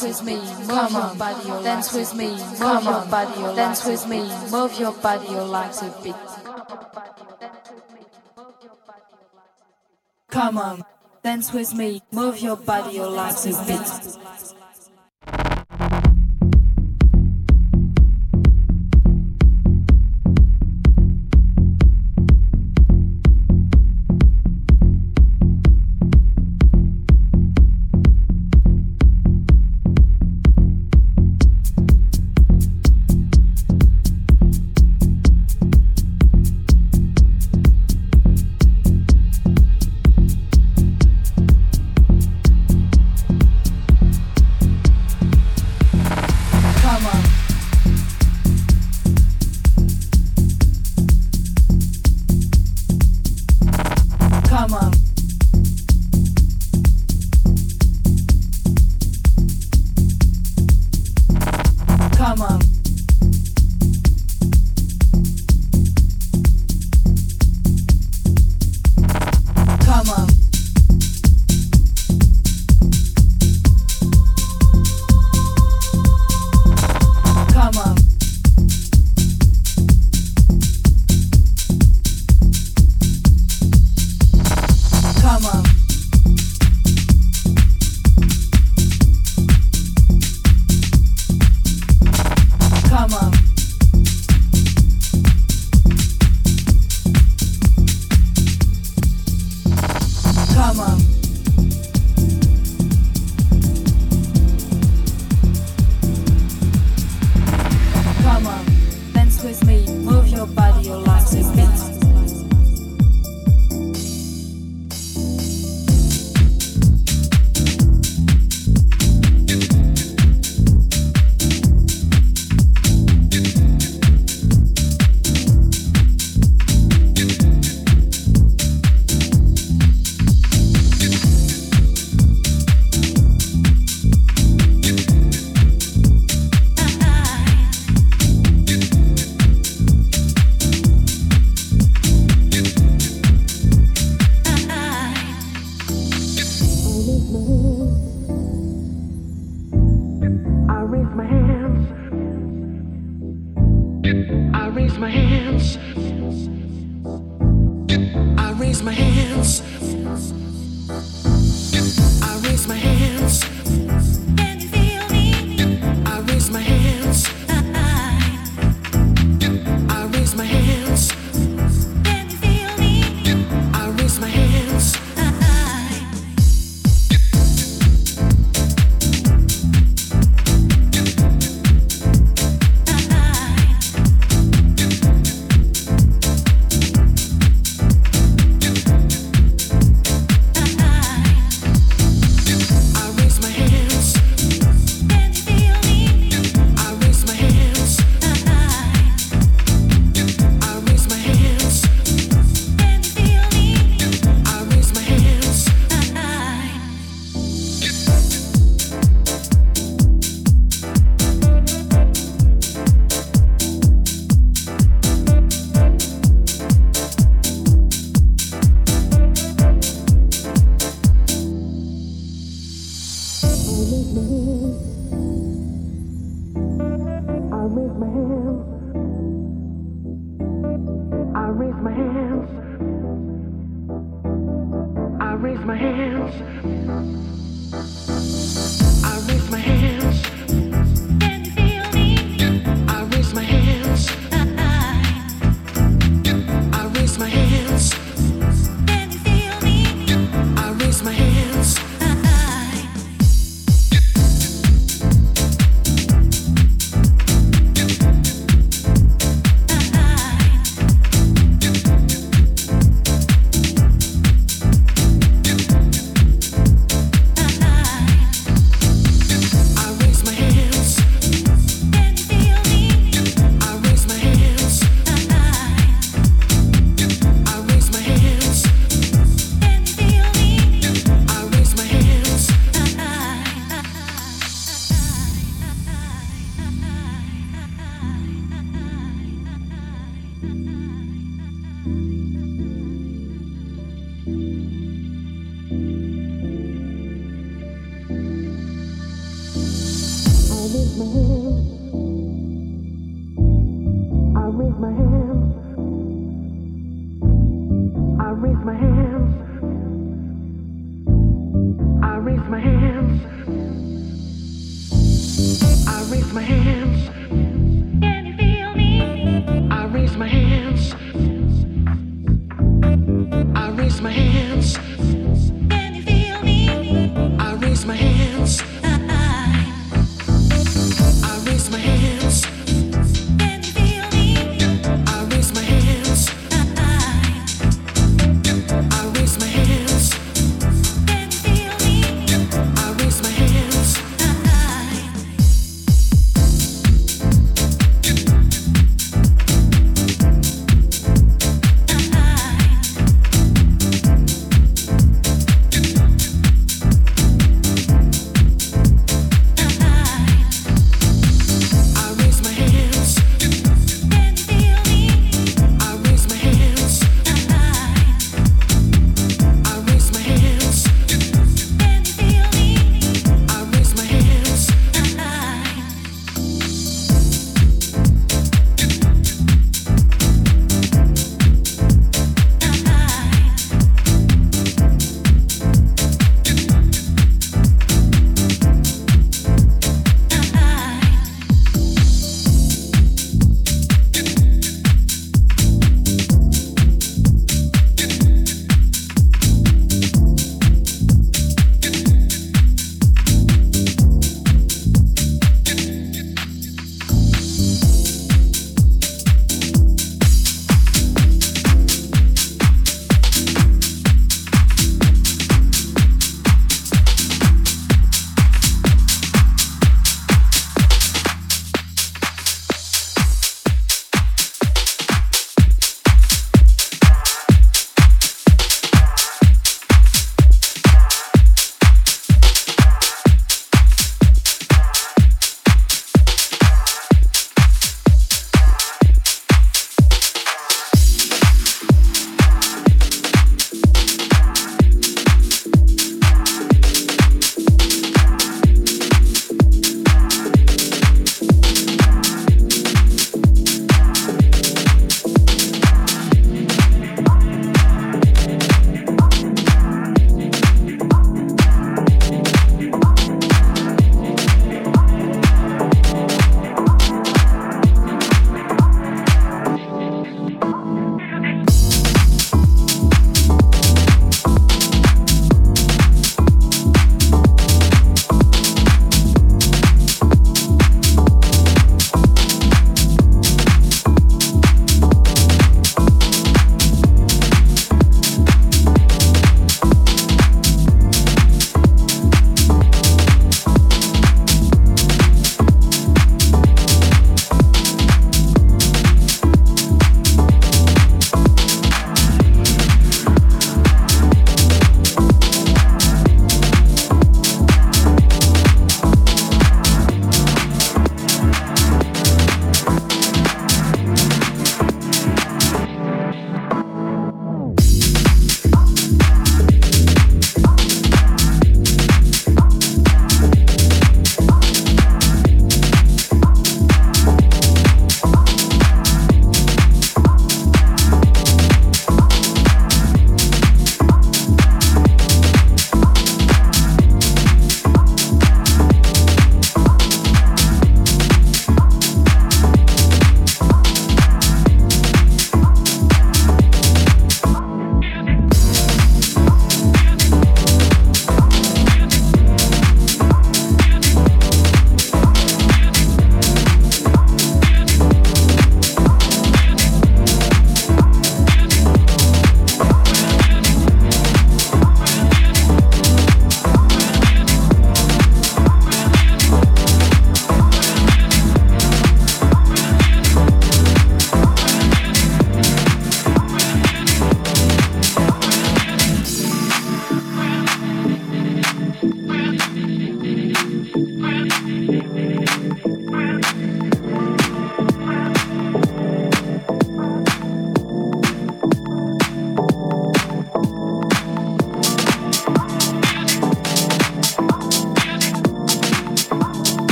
dance with me, move your body, dance with me, move your body, dance with me, move your body, your legs a bit. Come on, dance with me, move your body, your legs a bit.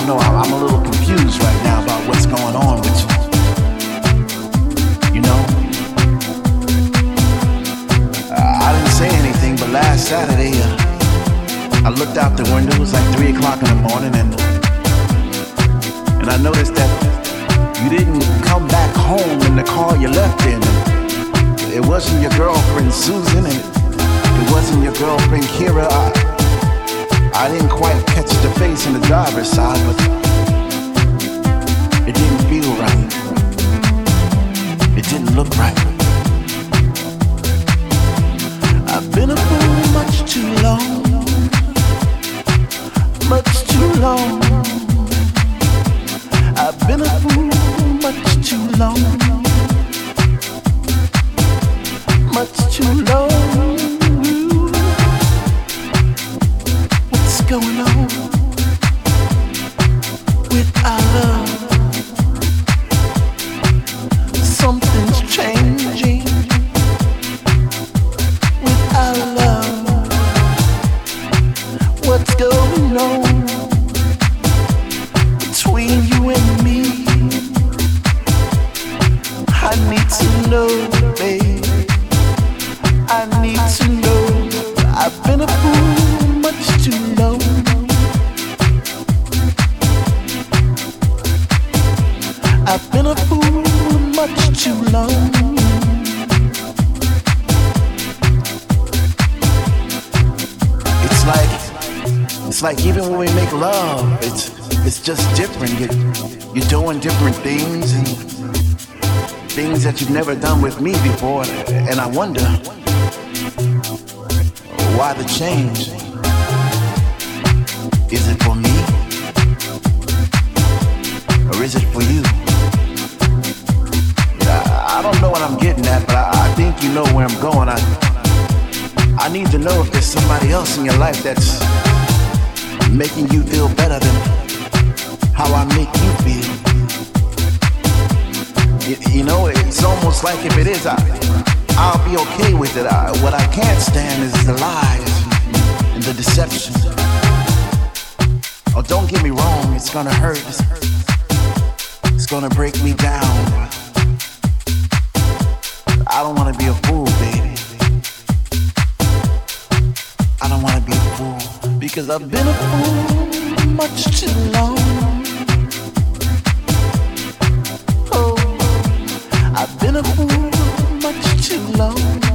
don't know. I'm, I'm a little confused right now about what's going on with you. You know? Uh, I didn't say anything, but last Saturday, uh, I looked out the window. It was like 3 o'clock in the morning, and, and I noticed that you didn't come back home in the car you left in. It wasn't your girlfriend, Susan, and it wasn't your girlfriend, Kira. I, I didn't quite catch the face on the driver's side, but it didn't feel right. It didn't look right. I've been a fool much too long, much too long. I've been a fool much too long, much too long. going on? It's like even when we make love, it's it's just different. You, you're doing different things and things that you've never done with me before, and I wonder why the change. Is it for me? Or is it for you? I, I don't know what I'm getting at, but I, I think you know where I'm going. I, I need to know if there's somebody else in your life that's making you feel better than how I make you feel. You, you know, it's almost like if it is, I, I'll be okay with it. I, what I can't stand is the lies and the deception. Oh, don't get me wrong, it's gonna hurt. It's, it's gonna break me down. I don't wanna be a fool, baby. I don't wanna be a fool because I've been a fool much too long. Oh, I've been a fool much too long.